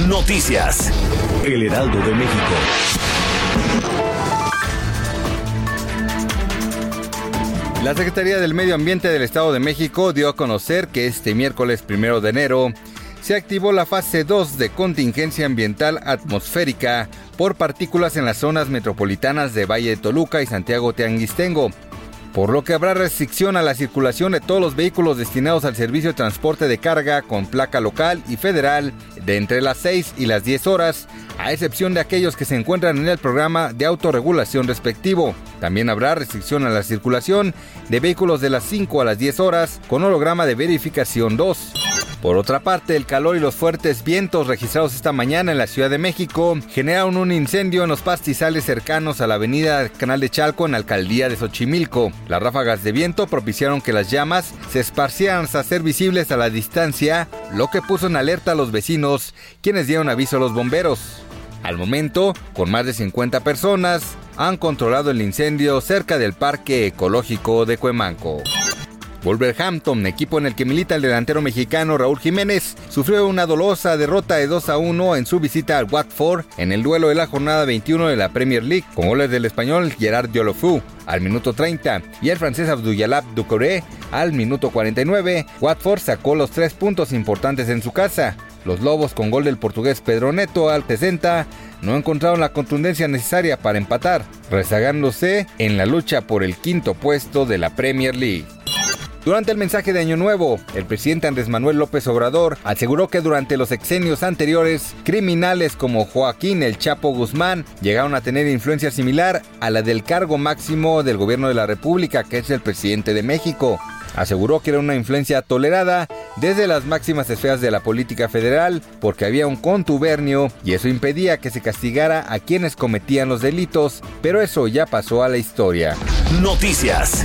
Noticias. El Heraldo de México. La Secretaría del Medio Ambiente del Estado de México dio a conocer que este miércoles primero de enero se activó la fase 2 de contingencia ambiental atmosférica por partículas en las zonas metropolitanas de Valle de Toluca y Santiago Teanguistengo, por lo que habrá restricción a la circulación de todos los vehículos destinados al servicio de transporte de carga con placa local y federal de entre las 6 y las 10 horas, a excepción de aquellos que se encuentran en el programa de autorregulación respectivo. También habrá restricción a la circulación de vehículos de las 5 a las 10 horas con holograma de verificación 2. Por otra parte, el calor y los fuertes vientos registrados esta mañana en la Ciudad de México generaron un incendio en los pastizales cercanos a la avenida Canal de Chalco en la alcaldía de Xochimilco. Las ráfagas de viento propiciaron que las llamas se esparcieran hasta ser visibles a la distancia, lo que puso en alerta a los vecinos, quienes dieron aviso a los bomberos. Al momento, con más de 50 personas, han controlado el incendio cerca del Parque Ecológico de Cuemanco. Wolverhampton, equipo en el que milita el delantero mexicano Raúl Jiménez, sufrió una dolosa derrota de 2 a 1 en su visita al Watford en el duelo de la jornada 21 de la Premier League, con goles del español Gerard Diolofú al minuto 30 y el francés Abduyalab Ducoré al minuto 49. Watford sacó los tres puntos importantes en su casa. Los Lobos con gol del portugués Pedro Neto al 60 no encontraron la contundencia necesaria para empatar, rezagándose en la lucha por el quinto puesto de la Premier League. Durante el mensaje de Año Nuevo, el presidente Andrés Manuel López Obrador aseguró que durante los exenios anteriores, criminales como Joaquín El Chapo Guzmán llegaron a tener influencia similar a la del cargo máximo del gobierno de la República, que es el presidente de México. Aseguró que era una influencia tolerada desde las máximas esferas de la política federal porque había un contubernio y eso impedía que se castigara a quienes cometían los delitos, pero eso ya pasó a la historia. Noticias.